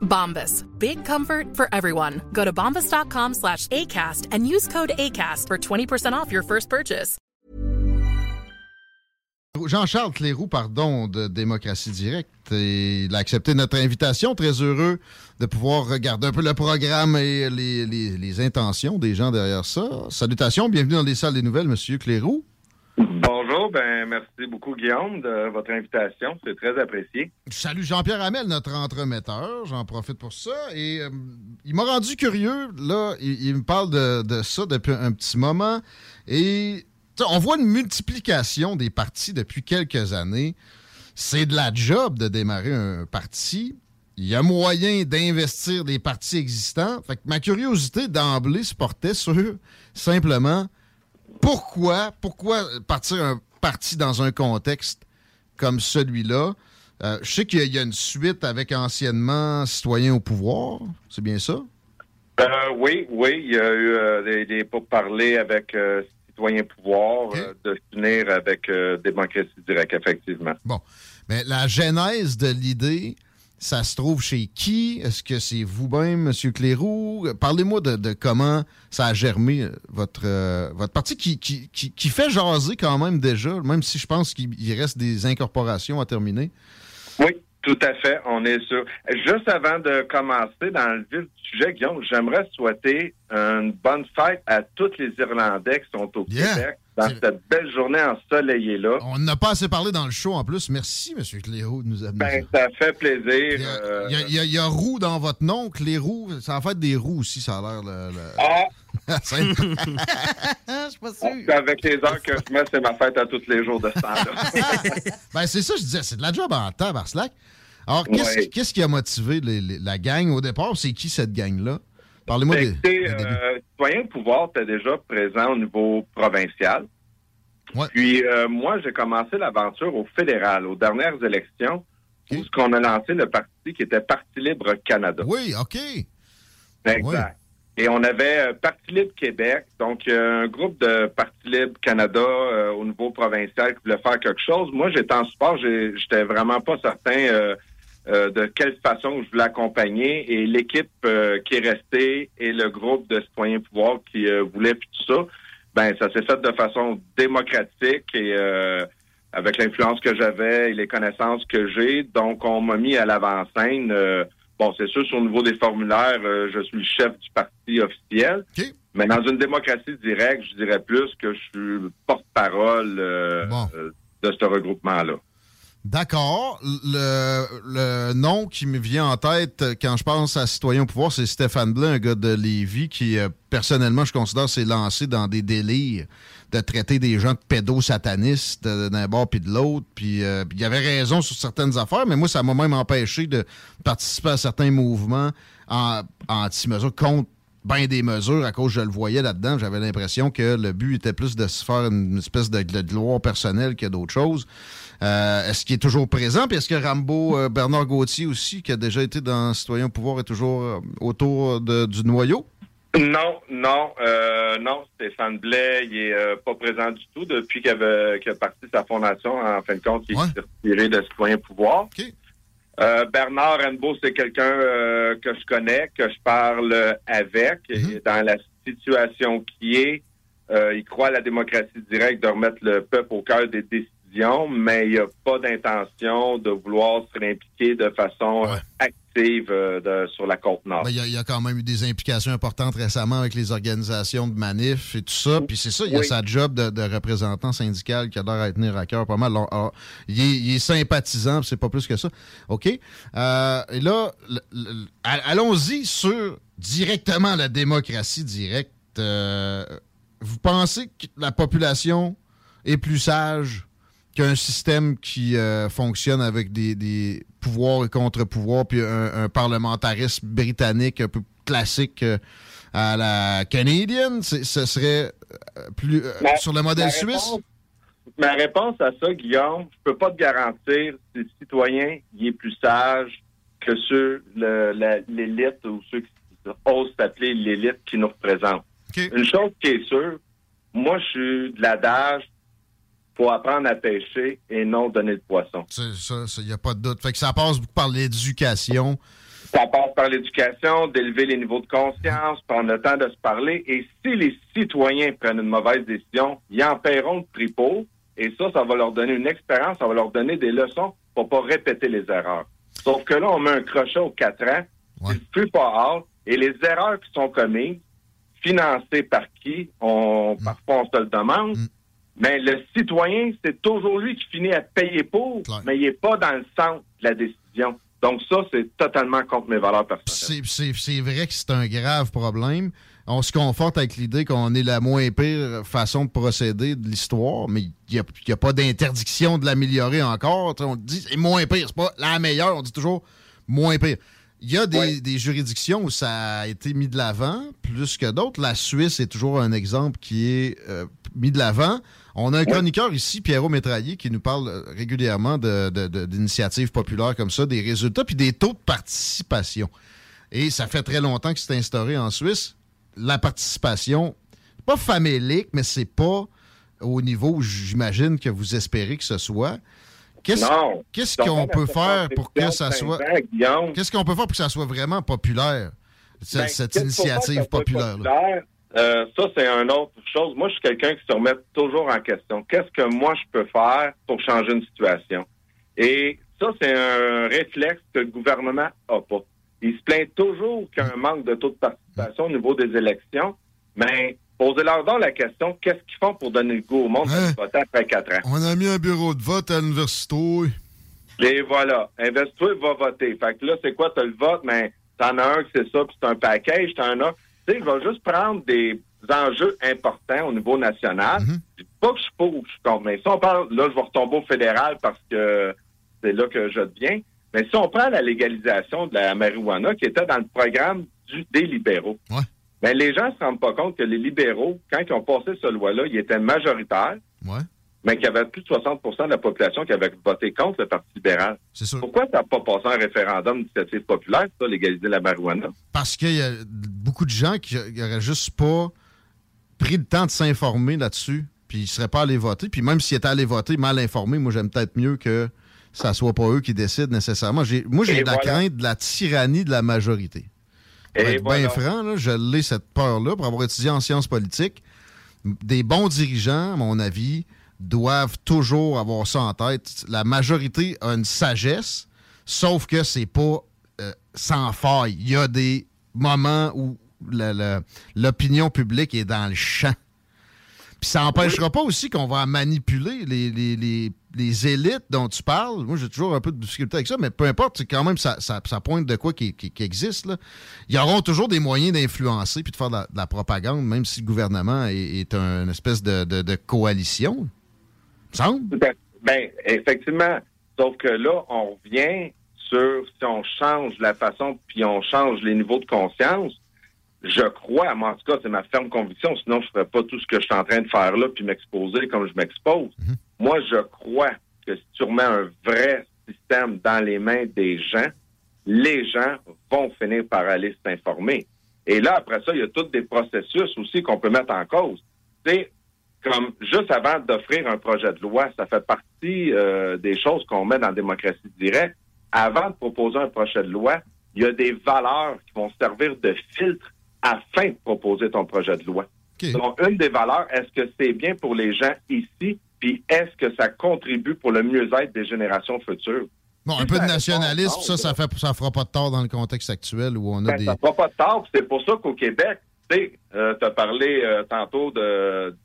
Bombas. Big comfort for everyone. Go to bombas.com slash ACAST and use code ACAST for 20% off your first purchase. Jean-Charles Cléroux, pardon, de Démocratie Directe. Et il a accepté notre invitation. Très heureux de pouvoir regarder un peu le programme et les, les, les intentions des gens derrière ça. Salutations, bienvenue dans les salles des nouvelles, Monsieur Cléroux. Bonjour, ben merci beaucoup Guillaume de votre invitation, c'est très apprécié. Salut Jean-Pierre Hamel, notre entremetteur, j'en profite pour ça. Et euh, il m'a rendu curieux, là, il, me parle de, de, ça depuis un petit moment. Et on voit une multiplication des partis depuis quelques années. C'est de la job de démarrer un parti. Il y a moyen d'investir des partis existants. Fait que ma curiosité d'emblée se portait sur simplement pourquoi, pourquoi partir un parti dans un contexte comme celui-là? Euh, je sais qu'il y, y, a une suite avec anciennement citoyens au pouvoir, c'est bien ça? Euh, oui, oui, il y a eu euh, des, des pourparlers avec euh, citoyens pouvoir Okay. de s'unir avec démocratie directe, effectivement. Bon. Mais la genèse de l'idée, ça se trouve chez qui? Est-ce que c'est vous-même, M. Cléroux? Parlez-moi de, de comment ça a germé euh, votre, euh, votre parti qui, qui, qui, qui fait jaser quand même déjà, même si je pense qu'il il reste des incorporations à terminer. Oui, tout à fait, on est sûr. Juste avant de commencer dans le vif du sujet, Guillaume, j'aimerais souhaiter une bonne fête à tous les Irlandais qui sont au Yeah. Québec dans C'est- cette belle journée ensoleillée-là. On n'a pas assez parlé dans le show en plus. Merci, M. Cléroux, de nous amener Ben, ça. fait plaisir. Il y, a, euh, il y a- il y a- il y a roux dans votre nom, Cléroux. Ça en fait des roues aussi, ça a l'air. Le, le- Ah. Je suis pas sûr. avec les heures que je mets, c'est ma fête à tous les jours de ce temps-là. Ben, c'est ça, je disais, c'est de la job en temps, Barslack. Alors, qu'est-ce Ouais. qu'est-ce qui a motivé les- les- la gang au départ? C'est qui cette gang-là? Parlez-moi des, Écoutez, des euh, Citoyen Pouvoir était déjà présent au niveau provincial. Ouais. Puis euh, moi, j'ai commencé l'aventure au fédéral, aux dernières élections, où ce qu'on a lancé le parti qui était Parti Libre Canada. Oui, OK. Exact. Ouais. Et on avait euh, Parti Libre Québec, donc euh, un groupe de Parti Libre Canada euh, au niveau provincial qui voulait faire quelque chose. Moi, j'étais en support, j'étais vraiment pas certain euh, de quelle façon je voulais accompagner. Et l'équipe euh, qui est restée et le groupe de citoyens pouvoir qui euh, voulait puis tout ça, ben ça s'est fait de façon démocratique et avec l'influence que j'avais et les connaissances que j'ai. Donc, on m'a mis à l'avant-scène. Bon, c'est sûr, sur le niveau des formulaires, je suis le chef du parti officiel. Mais dans une démocratie directe, je dirais plus que je suis porte-parole Bon. de ce regroupement-là. D'accord. Le, le nom qui me vient en tête quand je pense à Citoyen au pouvoir, c'est Stéphane Blais, un gars de Lévis qui, euh, personnellement, je considère, s'est lancé dans des délires de traiter des gens de pédosatanistes euh, d'un bord puis de l'autre. Puis euh, il avait raison sur certaines affaires, mais moi, ça m'a même empêché de participer à certains mouvements en, anti-mesures contre bien des mesures à cause je le voyais là-dedans. J'avais l'impression que le but était plus de se faire une espèce de, de gloire personnelle que d'autres choses. Euh, est-ce qu'il est toujours présent? Puis est-ce que Rambo, euh, Bernard Gauthier aussi, qui a déjà été dans Citoyen au pouvoir, est toujours euh, autour de- du noyau? Non, non, euh, non, Stéphane Blais, il est euh, pas présent du tout depuis qu'il a parti sa fondation. En fin de compte, il Ouais. s'est retiré de Citoyen Pouvoir. Euh, Bernard Renbo, c'est quelqu'un que je connais, que je parle avec. Mhm. Et dans la situation qui est, il croit à la démocratie directe de remettre le peuple au cœur des décisions, mais il n'y a pas d'intention de vouloir se réimpliquer de façon Ouais. active euh, sur la côte nord. Il y, a quand même eu des implications importantes récemment avec les organisations de manifs et tout ça. Puis c'est ça, il y a sa job de, représentant syndical qui a l'air à tenir à cœur pas mal. il, est, sympathisant, c'est pas plus que ça. OK? Euh, et là, allons-y sur directement la démocratie directe. Euh, vous pensez que la population est plus sage qu'un système qui euh, fonctionne avec des, pouvoirs et contre-pouvoirs, puis un, parlementarisme britannique un peu classique euh, à la canadienne, ce serait euh, plus sur le modèle suisse? Ma réponse à ça, Guillaume, je peux pas te garantir si le citoyen il est plus sage que ceux, l'élite ou ceux qui osent s'appeler l'élite qui nous représente. Une chose qui est sûre, moi, je suis de l'adage faut apprendre à pêcher et non donner le poisson. C'est ça, il n'y a pas de doute. Fait que ça passe beaucoup par l'éducation. Ça passe par l'éducation, d'élever les niveaux de conscience, prendre le temps de se parler. Et si les citoyens prennent une mauvaise décision, ils en paieront le prix pour. Et ça, ça va leur donner une expérience, ça va leur donner des leçons pour pas répéter les erreurs. Sauf que là, on met un crochet aux quatre ans, c'est plus pas hard. Et les erreurs qui sont commises, financées par qui? On, mm. Parfois, on se le demande. Mm. Mais le citoyen, c'est toujours lui qui finit à payer pour, mais il n'est pas dans le centre de la décision. Donc ça, c'est totalement contre mes valeurs personnelles. C'est vrai que c'est un grave problème. On se conforte avec l'idée qu'on est la moins pire façon de procéder de l'histoire, mais il n'y a, pas d'interdiction de l'améliorer encore. On dit c'est moins pire, c'est pas la meilleure, on dit toujours moins pire. Il y a des, juridictions où ça a été mis de l'avant plus que d'autres. La Suisse est toujours un exemple qui est euh, mis de l'avant. On a un chroniqueur ici, Pierrot Métraillé, qui nous parle euh, régulièrement d'initiatives populaires comme ça, des résultats, puis des taux de participation. Et ça fait très longtemps que c'est instauré en Suisse. La participation, pas famélique, mais c'est pas au niveau où j'imagine que vous espérez que ce soit. Qu'est-ce qu'on peut faire pour que ça soit. Qu'est-ce qu'on peut faire pour que ça soit vraiment populaire, cette, ben, cette initiative populaire-là? Euh, ça, c'est une autre chose. Moi, je suis quelqu'un qui se remet toujours en question. Qu'est-ce que moi, je peux faire pour changer une situation? Et ça, c'est un réflexe que le gouvernement n'a pas. Il se plaint toujours qu'il y a un manque de taux de participation au niveau des élections, mais posez-leur donc la question, qu'est-ce qu'ils font pour donner le goût au monde de voter après quatre ans? On a mis un bureau de vote à l'université. Et voilà, Investor va voter. Fait que là, c'est quoi, t'as le vote, mais t'en as un que c'est ça, puis c'est un package, t'en as il va juste prendre des enjeux importants au niveau national. Mhm. Pas que je suis pas ou je suis contre, mais si on parle, là, je vais retomber au fédéral parce que c'est là que je deviens. Mais si on prend la légalisation de la marijuana qui était dans le programme des libéraux, ben, les gens ne se rendent pas compte que les libéraux, quand ils ont passé cette loi-là, ils étaient majoritaires mais qu'il y avait plus de 60% de la population qui avait voté contre le Parti libéral. Pourquoi ça n'a pas passé un référendum d'initiative populaire, ça, légaliser la marijuana? Parce qu'il y a beaucoup de gens qui n'auraient juste pas pris le temps de s'informer là-dessus, puis ils ne seraient pas allés voter. Puis même s'ils étaient allés voter mal informés, moi, j'aime peut-être mieux que ça soit pas eux qui décident nécessairement. Moi, j'ai la crainte de la tyrannie de la majorité. Pour être bien franc, là, je l'ai cette peur-là pour avoir étudié en sciences politiques. Des bons dirigeants, à mon avis, doivent toujours avoir ça en tête. La majorité a une sagesse, sauf que c'est pas euh, sans faille. Il y a des moments où l'opinion publique est dans le champ. Puis ça n'empêchera pas aussi qu'on va manipuler les, élites dont tu parles. Moi, j'ai toujours un peu de difficulté avec ça, mais peu importe, c'est quand même ça, ça, pointe de quoi qui, existe. Là. Ils auront toujours des moyens d'influencer puis de faire de la, propagande, même si le gouvernement est, une espèce de coalition. Ben, effectivement. Sauf que là, on revient sur si on change la façon, puis on change les niveaux de conscience. Je crois, moi, en tout cas, c'est ma ferme conviction, sinon je ne ferais pas tout ce que je suis en train de faire là, puis m'exposer comme je m'expose. Mhm. Moi, je crois que si tu remets un vrai système dans les mains des gens, les gens vont finir par aller s'informer. Et là, après ça, il y a tous des processus aussi qu'on peut mettre en cause. Tu sais, comme juste avant d'offrir un projet de loi, ça fait partie euh, des choses qu'on met dans la démocratie directe. Avant de proposer un projet de loi, il y a des valeurs qui vont servir de filtre afin de proposer ton projet de loi. Donc, une des valeurs, est-ce que c'est bien pour les gens ici, puis est-ce que ça contribue pour le mieux-être des générations futures? Bon, un peu de nationalisme, ça, ça, fait, ça fera pas de tort dans le contexte actuel où on a Ben, des. Ça fera pas de tort. C'est pour ça qu'au Québec, sais, euh, as parlé euh, tantôt de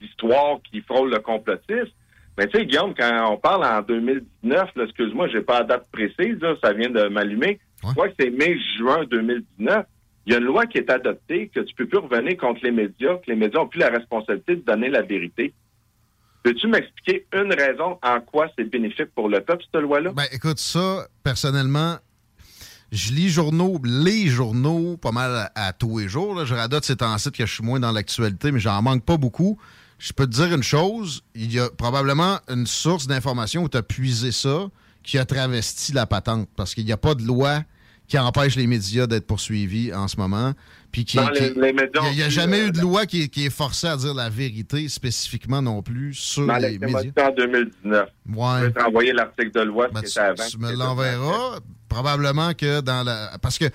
d'histoires qui frôlent le complotisme. Mais tu sais, Guillaume, quand on parle en 2019, là, excuse-moi, j'ai pas la date précise, là, ça vient de m'allumer. Je crois que c'est mai-juin 2019. Il y a une loi qui est adoptée que tu peux plus revenir contre les médias, que les médias ont plus la responsabilité de donner la vérité. Peux-tu m'expliquer une raison en quoi c'est bénéfique pour le peuple, cette loi-là? Ben, écoute, ça, personnellement, je lis journaux, les journaux, pas mal à, tous les jours. Je radote ces temps-ci que je suis moins dans l'actualité, mais j'en manque pas beaucoup. Je peux te dire une chose, il y a probablement une source d'information où tu as puisé ça qui a travesti la patente, parce qu'il n'y a pas de loi qui empêche les médias d'être poursuivis en ce moment. Puis qui, Dans qui- les- les médias il n'y a, jamais plus, eu de euh, loi qui, est- qui est forcée à dire la vérité spécifiquement non plus sur Dans les médias. en 2019. Ouais. Je vais t'envoyer l'article de loi, Ben, qui tu, avant. tu me l'enverras. Probablement que dans la. Parce que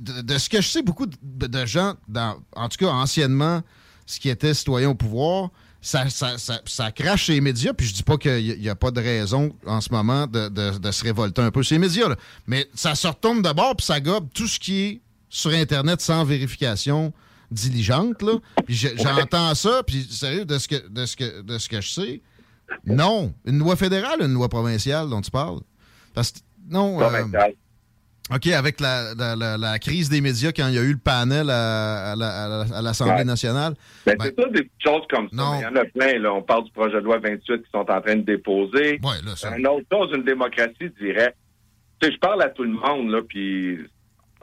de, de ce que je sais, beaucoup de, de gens, dans, en tout cas anciennement, ce qui était citoyen au pouvoir, ça, ça, ça, ça crache les médias. Puis je dis pas qu'il n'y a, pas de raison en ce moment de, de- de se révolter un peu les médias. là. Mais ça se retourne d'abord, puis ça gobe tout ce qui est sur Internet sans vérification diligente. Là. Puis je- j'entends ça, puis sérieux, de ce que, de ce que, de ce que je sais, non. Une loi fédérale, une loi provinciale dont tu parles? Parce que, non. euh. OK, avec la, la- crise des médias quand il y a eu le panel à, à la- à la- à l'Assemblée Ouais. nationale. Ben, ben, c'est ça, des choses comme ça. Non. Mais Il y en a plein. Là. On parle du projet de loi 28 qui sont en train de déposer. Ouais, là, ça- Une autre chose, une démocratie dirait, tu sais, je parle à tout le monde, là, puis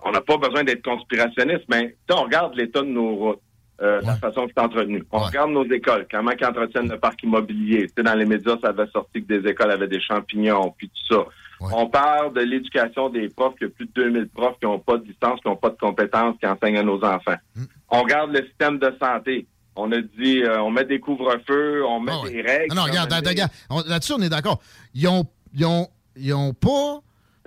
on n'a pas besoin d'être conspirationniste, mais on regarde l'état de nos routes, euh, la façon que c'est entretenu. On regarde nos écoles, comment ils entretiennent le parc immobilier. Tu sais, dans les médias, ça avait sorti que des écoles avaient des champignons, puis tout ça. On parle de l'éducation des profs, qu'il y a plus de 2000 profs qui n'ont pas de licence, qui n'ont pas de compétences, qui enseignent à nos enfants. Mm. On regarde le système de santé. On a dit, euh, on met des couvre-feux, on met des règles. Non, non, regarde, regarde, Là-dessus, on est d'accord. Ils ont, ils, ont, ils ont pas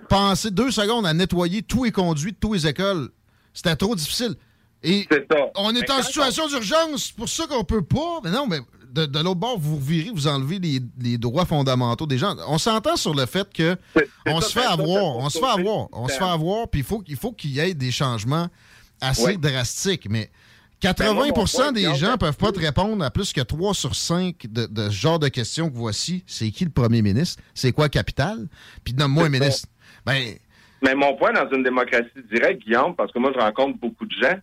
pensé deux secondes à nettoyer tous les conduits de toutes les écoles. C'était trop difficile. Et on est Mais en situation d'urgence, c'est pour ça qu'on peut pas. Mais non, mais de, de l'autre bord, vous virez, vous enlevez les, les droits fondamentaux des gens. On s'entend sur le fait que on se fait avoir, on se fait avoir, on se fait avoir, puis il faut, il faut qu'il y ait des changements assez Ouais. drastiques. Mais Ben, 80 moi, mon point, des gens peuvent pas te répondre à plus que 3 sur 5 de, de ce genre de questions que voici. C'est qui le premier ministre? C'est quoi capital? Puis nomme-moi un ministre. Ben, Mais mon point dans une démocratie directe, Guillaume, parce que moi, je rencontre beaucoup de gens,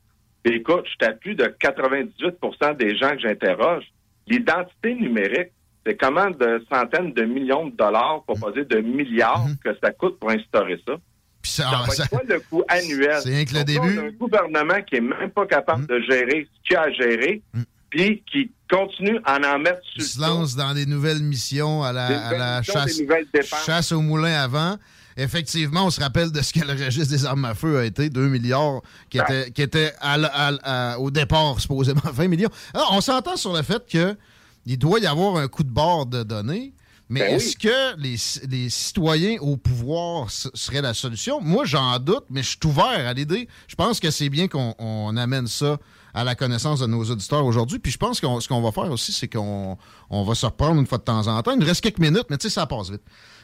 et écoute, je suis à plus de 98% des gens que j'interroge. L'identité numérique, c'est comment de centaines de millions de dollars, pour pas dire de milliards, que ça coûte pour instaurer ça. Puis ça, Ça va ça- être quoi le coût annuel? C'est rien que le Donc début. On a un gouvernement qui est même pas capable de gérer ce qu'il a à gérer, puis qui continue à en mettre sur il se lance dans des nouvelles missions à la, à nouvelles la missions, chasse, chasse au moulin avant. Effectivement, on se rappelle de ce que le registre des armes à feu a été, 2 milliards, qui était, qui était à l- à- à- au départ supposément 20 millions. Alors, on s'entend sur le fait que il doit y avoir un coup de bord de données, mais Ben est-ce que les, les citoyens au pouvoir ce serait la solution? Moi, j'en doute, mais je suis ouvert à l'idée. Je pense que c'est bien qu'on on amène ça à la connaissance de nos auditeurs aujourd'hui. Puis je pense que ce qu'on va faire aussi, c'est qu'on on va se reprendre une fois de temps en temps. Il nous reste quelques minutes, mais tu sais, ça passe vite.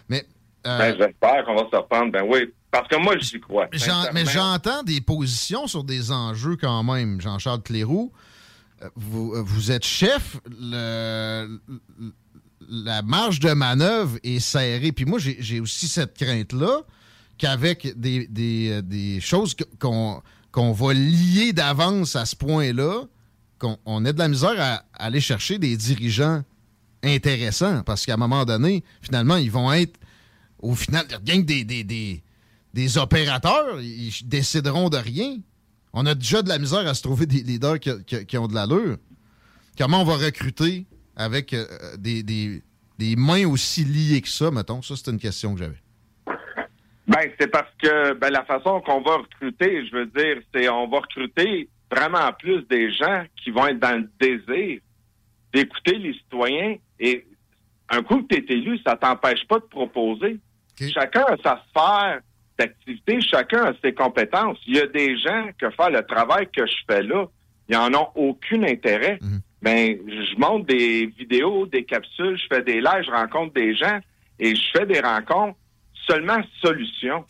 Mais euh, Ben, j'espère qu'on va se reprendre. Ben oui, parce que moi, j'y crois. Mais j'entends des positions sur des enjeux quand même, Jean-Charles Cléroux. Euh, Vous, euh, vous êtes chef, le- la marge de manœuvre est serrée. Puis moi, j'ai aussi cette crainte-là qu'avec des, des, des choses qu'on qu'on va lier d'avance à ce point-là, qu'on on ait de la misère à, à aller chercher des dirigeants intéressants. Parce qu'à un moment donné, finalement, ils vont être au final, rien que des, des, des, des opérateurs, ils décideront de rien. On a déjà de la misère à se trouver des leaders qui, qui- ont de l'allure. Comment on va recruter avec euh, des, des- des mains aussi liées que ça, mettons? Ça, c'est une question que j'avais. Ben, c'est parce que ben, la façon qu'on va recruter, je veux dire, c'est on va recruter vraiment plus des gens qui vont être dans le désir d'écouter les citoyens. Et un coup que tu es élu, ça t'empêche pas de proposer. Chacun a sa sphère d'activité, chacun a ses compétences. Il y a des gens que faire le travail que je fais là, ils en ont aucun intérêt. Ben, je monte des vidéos, des capsules, je fais des lives, je rencontre des gens et je fais des rencontres seulement solutions.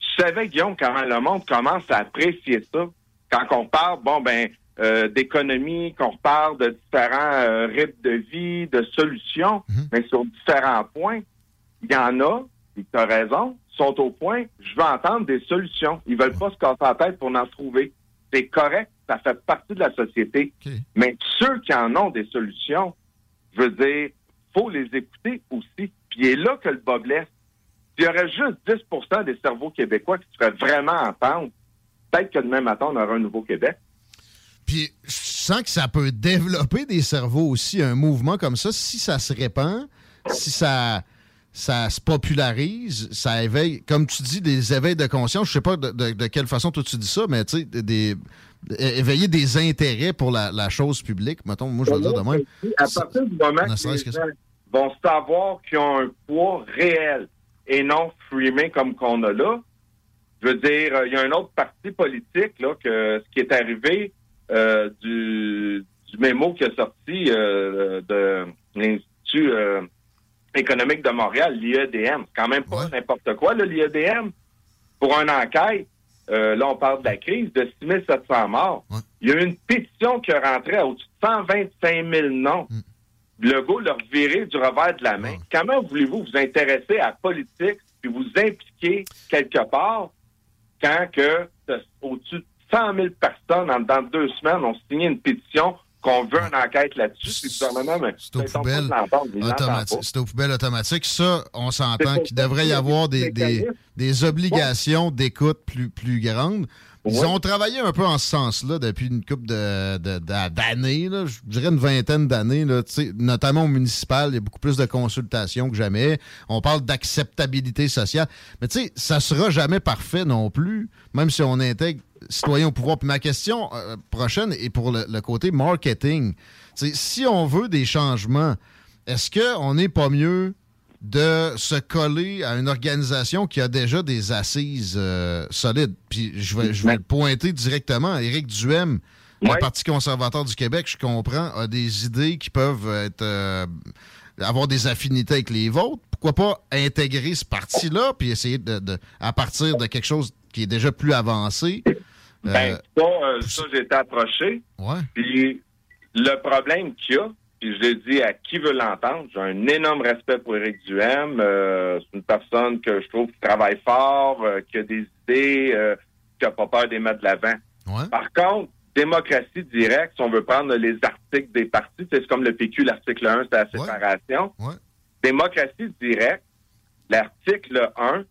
Tu savais, Guillaume, comment le monde commence à apprécier ça. Quand on parle, bon, ben, euh, d'économie, qu'on parle de différents euh, rythmes de vie, de solutions, Mhm. mais sur différents points, il y en a, et tu as raison, sont au point, je veux entendre des solutions. Ils veulent pas se casser la tête pour en trouver. C'est correct, ça fait partie de la société. Mais ceux qui en ont des solutions, je veux dire, faut les écouter aussi. Puis c'est là que le bas blesse. S'il y aurait juste 10% des cerveaux québécois qui se feraient vraiment entendre, peut-être que demain matin, on aurait un nouveau Québec. Puis je sens que ça peut développer des cerveaux aussi, un mouvement comme ça, si ça se répand, si ça, ça se popularise, ça éveille, comme tu dis, des éveils de conscience. Je sais pas de, de- de quelle façon toi tu dis ça, mais tu sais, des, éveiller des intérêts pour la, la chose publique. Mettons, moi je vais le dire de même. À partir du moment que les que gens vont savoir qu'ils ont un poids réel et non frimé comme qu'on a là, je veux dire, euh, il y a un autre parti politique là que ce qui est arrivé euh, du, du mémo qui est sorti euh, de l'Institut euh, économique de Montréal, l'IEDM. Quand même pas Ouais. n'importe quoi, l'IEDM. Pour une enquête, euh, là, on parle de la crise, de 6 700 morts. Ouais. Il y a eu une pétition qui rentrait à au-dessus de 125 000 noms. Le gars leur virer du revers de la main. Ouais. Comment voulez-vous vous intéresser à la politique puis vous impliquer quelque part quand que au-dessus de 100 000 personnes en dedans de deux semaines ont signé une pétition qu'on veut une enquête là-dessus, le gouvernement, mais C'est aux poubelles automatiques. C'est poubelles automatiques. Ça, on C'est s'entend qu'il devrait y avoir des des, des obligations d'écoute plus, plus grandes. Ils Ouais. ont travaillé un peu en ce sens-là depuis une couple de, de- de- d'années, là. je dirais une vingtaine d'années, notamment au municipal, il y a beaucoup plus de consultations que jamais. On parle d'acceptabilité sociale. Mais tu sais, ça sera jamais parfait non plus, même si on intègre citoyens au pouvoir. Puis ma question euh, prochaine est pour le, le côté marketing. Si on veut des changements, est-ce qu'on n'est pas mieux de se coller à une organisation qui a déjà des assises euh, solides. Puis je vais, je vais le pointer directement. Éric Duhem, le. Parti conservateur du Québec, je comprends, a des idées qui peuvent être euh, avoir des affinités avec les vôtres. Pourquoi pas intégrer ce parti-là puis essayer de, de- à partir de quelque chose qui est déjà plus avancé. euh, Ben, ça, euh, ça j'ai été approché. ouais. Puis le problème qu'il y a, puis je l'ai dit à qui veut l'entendre, j'ai un énorme respect pour Éric Duhem. Euh, c'est une personne que je trouve qui travaille fort, euh, qui a des idées, euh, qui n'a pas peur de les mettre de l'avant. Ouais. Par contre, démocratie directe, si on veut prendre les articles des partis, c'est comme le PQ, l'article 1, c'est la Ouais. séparation. Ouais. Démocratie directe, l'article 1,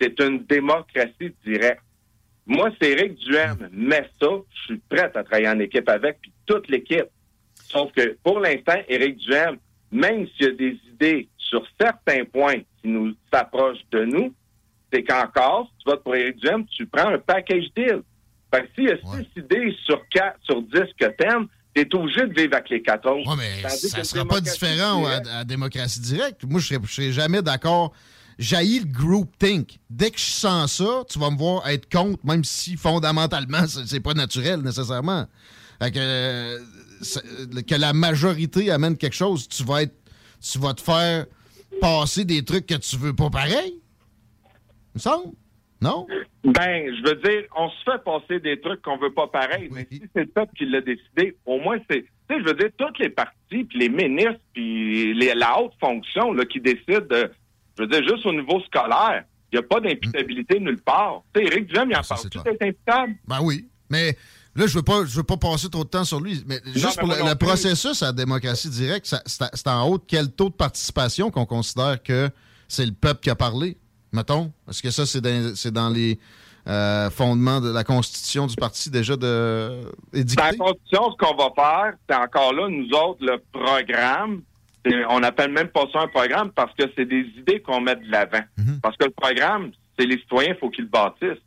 c'est une démocratie directe. Moi, c'est Éric Duhem, mais ça, je suis prêt à travailler en équipe avec, puis toute l'équipe. Sauf que pour l'instant, Éric Duhem, même s'il y a des idées sur certains points qui nous s'approchent de nous, c'est qu'encore, si tu votes pour Éric Duhem, tu prends un package deal. Fait que s'il y a Ouais. six idées sur quatre, sur dix que t'aimes, t'es obligé de vivre avec les 14. Ouais, mais Tandis ça que sera pas différent à, directe, à démocratie directe. Moi, je serais, je serais jamais d'accord. Jaillit le groupthink. Dès que je sens ça, tu vas me voir être contre, même si fondamentalement, c'est pas naturel nécessairement. Fait que, euh, que la majorité amène quelque chose, tu vas être, tu vas te faire passer des trucs que tu veux pas pareil. Il me semble? Non? Ben, je veux dire, on se fait passer des trucs qu'on veut pas pareil, mais si c'est le peuple qui l'a décidé, au moins c'est, tu sais, je veux dire, toutes les partis, puis les ministres, puis les- la haute fonction là, qui décident, de, je veux dire, juste au niveau scolaire, il n'y a pas d'imputabilité nulle part. Tu sais, Éric Duhem, il en ça, parle tout d'être imputable. Ben oui. Mais là, je veux pas, je veux pas passer trop de temps sur lui. Mais juste mais pour le, processus à la démocratie directe, c'est en haut de quel taux de participation qu'on considère que c'est le peuple qui a parlé? Mettons? Est-ce que ça, c'est dans, dans les euh, fondements de la constitution du parti déjà de Dans édicté? la Constitution, ce qu'on va faire, c'est encore là, nous autres, le programme, on n'appelle même pas ça un programme parce que c'est des idées qu'on met de l'avant. Mhm. Parce que le programme, c'est les citoyens, il faut qu'ils le bâtissent.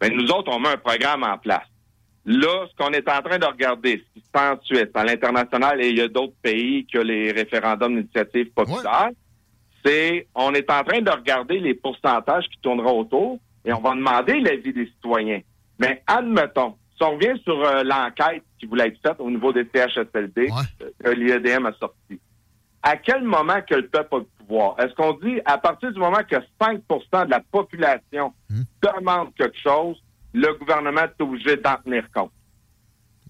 Mais nous autres, on met un programme en place. Là, ce qu'on est en train de regarder, ce qui se passe ensuite, à l'international, et il y a d'autres pays ont les référendums d'initiative populaire, c'est on est en train de regarder les pourcentages qui tourneront autour et on va demander l'avis des citoyens. Mais admettons, si on revient sur euh, l'enquête qui voulait être faite au niveau des CHSLD, Ouais. euh, que l'IEDM a sorti, à quel moment que le peuple a le pouvoir? Est-ce qu'on dit, à partir du moment que 5% de la population Hmm. demande quelque chose, le gouvernement est obligé d'en tenir compte?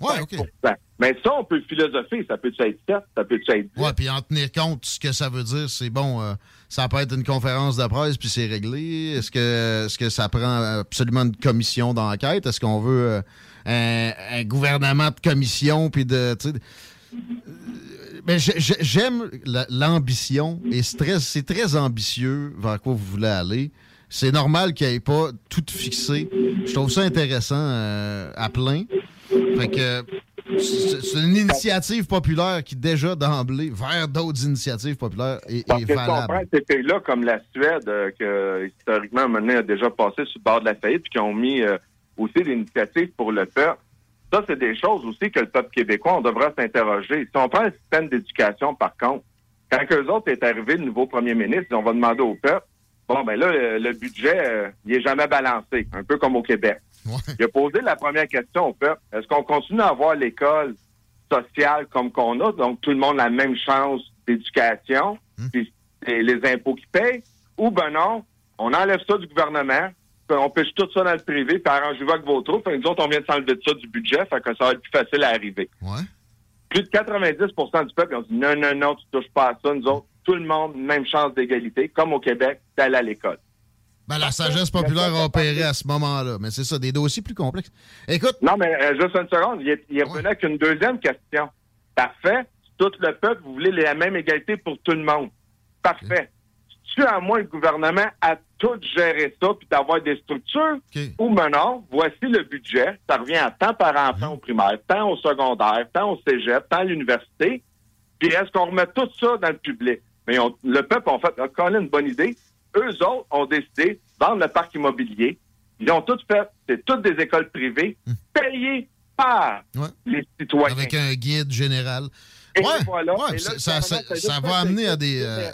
Ouais, OK. 5%. Mais ça, on peut le philosopher. Ça peut être 7, ça peut être 10. Ouais, puis en tenir compte, ce que ça veut dire, c'est bon, euh, ça peut être une conférence de presse, puis c'est réglé. Est-ce que, est-ce que ça prend absolument une commission d'enquête? Est-ce qu'on veut euh, un, un gouvernement de commission, puis de... euh, Mais j'ai- j'ai- j'aime la- l'ambition, et c'est très, c'est très ambitieux vers quoi vous voulez aller. C'est normal qu'il n'y ait pas tout fixé. Je trouve ça intéressant euh, à plein. Fait que c'est une initiative populaire qui, déjà d'emblée, vers d'autres initiatives populaires, est, Parce est que valable. ces pays-là, comme la Suède, euh, que historiquement, maintenant, a déjà passé sur le bord de la faillite, puis qui ont mis euh, aussi des initiatives pour le peuple. Ça, c'est des choses aussi que le peuple québécois, on devra s'interroger. Si on prend le système d'éducation, par contre, quand eux autres est arrivé, le nouveau premier ministre, on va demander au peuple, bon, ben là, le, budget, euh, il est jamais balancé, un peu comme au Québec. Ouais. Il a posé la première question au peuple. Est-ce qu'on continue à avoir l'école sociale comme qu'on a, donc tout le monde a la même chance d'éducation, puis c'est les impôts qui payent, ou ben non, on enlève ça du gouvernement, puis on pêche tout ça dans le privé, puis arrangez-vous avec vos troupes, et nous autres, on vient de s'enlever de ça du budget, fait que ça va être plus facile à arriver. Ouais. Plus de 90% du peuple, ils ont dit non, non, non, tu touches pas à ça, nous autres, tout le monde, même chance d'égalité, comme au Québec, d'aller à l'école. Ben, la sagesse populaire a opéré à ce moment-là. Mais c'est ça, des dossiers plus complexes. Écoute, Non, mais euh, juste une seconde. Il, est- il est revenu avec une deuxième question. Parfait. Tout le peuple, vous voulez la même égalité pour tout le monde. Parfait. Tu à moi le gouvernement à tout gérer ça puis d'avoir des structures ou maintenant, voici le budget. Ça revient à tant par enfant au primaire, tant au secondaire, tant au cégep, tant à l'université. Puis est-ce qu'on remet tout ça dans le public? Mais on- le peuple, en fait, a quand même une bonne idée. Eux autres ont décidé de vendre le parc immobilier. Ils ont tout fait. C'est toutes des écoles privées payées par Ouais. les citoyens. avec un guide général. Et ouais, voilà. ouais, Et là, ça, va amener à des, choses euh,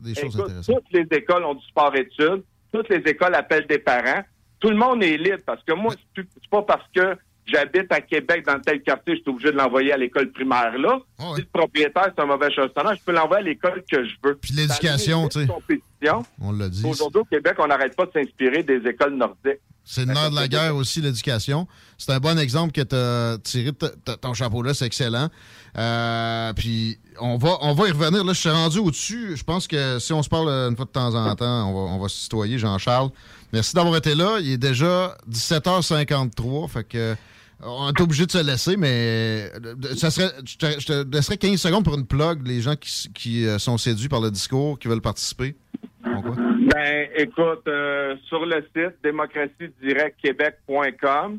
des choses Écoute, intéressantes. Toutes les écoles ont du sport-études. Toutes les écoles appellent des parents. Tout le monde est libre parce que moi, c'est pas parce que j'habite à Québec dans tel quartier, je suis obligé de l'envoyer à l'école primaire là. Ah ouais. Si le propriétaire, c'est un mauvais gestionnaire, je peux l'envoyer à l'école que je veux. Puis l'éducation, tu sais. On l'a dit. Aujourd'hui, au Québec, on n'arrête pas de s'inspirer des écoles nordiques. C'est le nerf de la guerre aussi, l'éducation. C'est un bon exemple que tu as tiré ton chapeau là, c'est excellent. Euh, puis on va, on va y revenir. Là, je suis rendu au-dessus. Je pense que si on se parle une fois de temps en temps, on va, on va se citoyer, Jean-Charles. Merci d'avoir été là. Il est déjà 17h53. Fait que on est obligé de se laisser, mais euh, ça serait, je, te, je te laisserai 15 secondes pour une plug, les gens qui, qui euh, sont séduits par le discours, qui veulent participer. Bon, quoi? Ben, écoute, euh, sur le site démocratie-québec.com,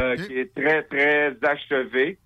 euh, Ok. qui est très, très achevé,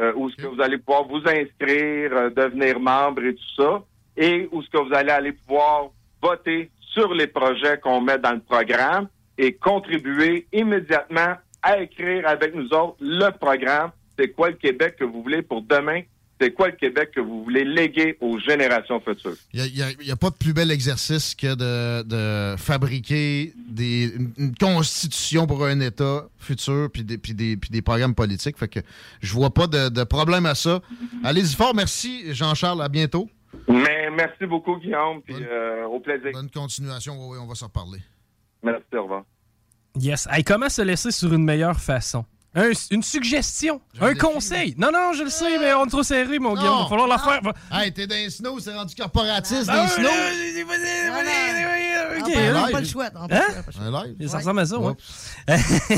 euh, où ce que vous allez pouvoir vous inscrire, devenir membre et tout ça, et où ce que vous allez aller pouvoir voter sur les projets qu'on met dans le programme et contribuer immédiatement à écrire avec nous autres le programme. C'est quoi le Québec que vous voulez pour demain? C'est quoi le Québec que vous voulez léguer aux générations futures? Il n'y a, pas de plus bel exercice que de, de fabriquer des, une, constitution pour un État futur puis des, puis des, puis des programmes politiques. Fait que je vois pas de, de problème à ça. Allez-y fort. Merci, Jean-Charles. À bientôt. Mais merci beaucoup, Guillaume, puis Bonne- euh, au plaisir. Bonne continuation. Oui, on va s'en reparler. Merci, au revoir. Yes. Hey, comment se laisser sur une meilleure façon? Un- une suggestion, un conseil. Non, non, je le sais, mais on est trop serré, mon Guillaume. Il va falloir la faire. Va- Hey, t'es dans les snow, c'est rendu corporatiste, Ah, des snow. ok, live. pas le choix. on a pas le choix. Un live? Ça ressemble à ça, ouais.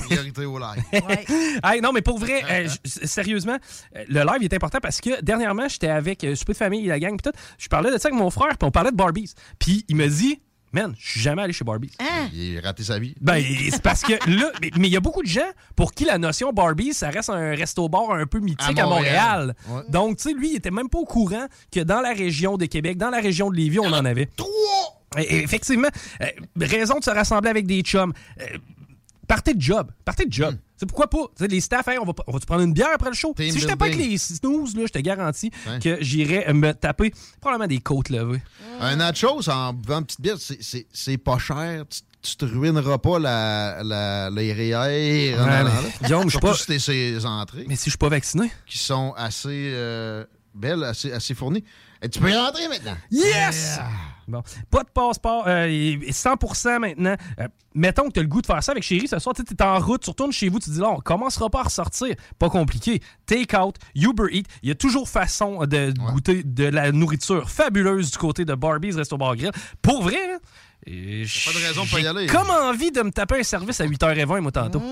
Priorité au live. Ouais. Hey, non, mais pour vrai, euh, j- sérieusement, euh, le live est important parce que dernièrement, j'étais avec euh, Souper de famille et la gang, pis tout. Je parlais de ça avec mon frère, puis on parlait de Barbies. Puis il me dit, man, je suis jamais allé chez Barbies. Hein? Il a raté sa vie. Ben, c'est parce que là, mais il y a beaucoup de gens pour qui la notion Barbie, ça reste un resto-bar un peu mythique À à Montréal. Ouais. Donc, tu sais, lui, il était même pas au courant que dans la région de Québec, dans la région de Lévis, on en avait. Trois! Effectivement, euh, raison de se rassembler avec des chums. Euh, partez de job. Partez de job. C'est pourquoi pas? Les staff, hey, on va, on va prendre une bière après le show? Team si j'étais pas avec les snooze, là, je te garantis Ouais. que j'irais me taper probablement des côtes levées. Un nachos en buvant une petite bière, c'est- pas cher. Tu, tu te ruineras pas la, la, les. Guillaume, je suis pas- si ces entrées Mais si je suis pas vacciné. qui sont assez euh, belles, assez, assez fournies. Et tu peux y rentrer maintenant. Yes! Yeah. Bon. Pas de passeport, euh, et 100% maintenant. Euh, mettons que tu as le goût de faire ça avec chérie ce soir, tu es en route, tu retournes chez vous, tu te dis là, on commencera pas à ressortir. Pas compliqué. Take out, Uber Eat, il y a toujours façon de goûter de la nourriture fabuleuse du côté de Barbie's Resto Bar Grill. Pour vrai, et Pas de raison pour y aller. Comme envie de me taper un service à 8h20, moi, tantôt.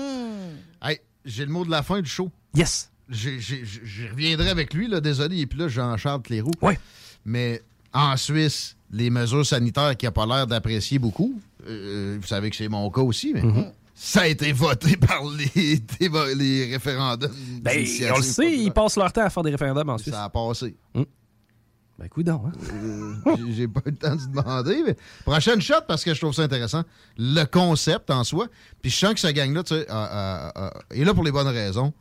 Hey, j'ai le mot de la fin du show. Yes. Je reviendrai avec lui, là, désolé, et puis là, Jean-Charles Cléroux. Ouais. Mais en Suisse, les mesures sanitaires qui n'ont pas l'air d'apprécier beaucoup, euh, vous savez que c'est mon cas aussi, mais Mm-hmm. ça a été voté par les, les, référendums. Ben, on le sait, ils passent leur temps à faire des référendums en Suisse. Ça a passé. Ben, coudonc, hein? Euh, j'ai- pas eu le temps de demander, mais prochaine shot parce que je trouve ça intéressant. Le concept en soi. Puis je sens que ce gang-là, tu sais, euh, euh, euh, est là pour les bonnes raisons.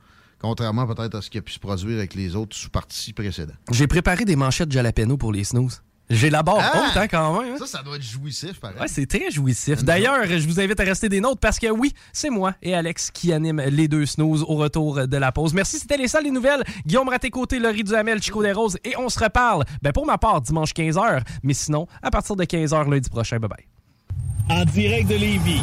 Contrairement peut-être à ce qui a pu se produire avec les autres sous-parties précédents. J'ai préparé des manchettes jalapeno pour les snooze. J'ai la barre Ah! haute, hein, quand même. hein? Ça, ça doit être jouissif, pareil. Ouais, c'est très jouissif. D'ailleurs, je vous invite à rester des nôtres parce que oui, c'est moi et Alex qui animent les deux snooze au retour de la pause. Merci, c'était les salles des nouvelles. Guillaume Raté-Côté, Laurie Duhamel, Chico des Roses et on se reparle. Ben, pour ma part, dimanche 15h. Mais sinon, à partir de 15h lundi prochain. Bye bye. En direct de Lévis.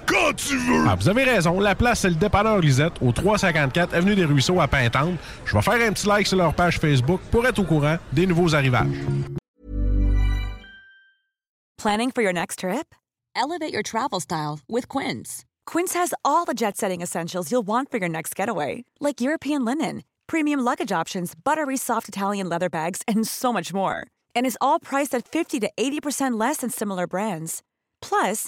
quand tu veux! Ah, vous avez raison, la place, c'est le dépanneur Lisette, au 354 Avenue des Ruisseaux à Pintante. Je vais faire un petit like sur leur page Facebook pour être au courant des nouveaux arrivages. Planning for your next trip? Elevate your travel style with Quince. Quince has all the jet setting essentials you'll want for your next getaway, like European linen, premium luggage options, buttery soft Italian leather bags, and so much more. And is all priced at 50 to 80% less than similar brands. Plus,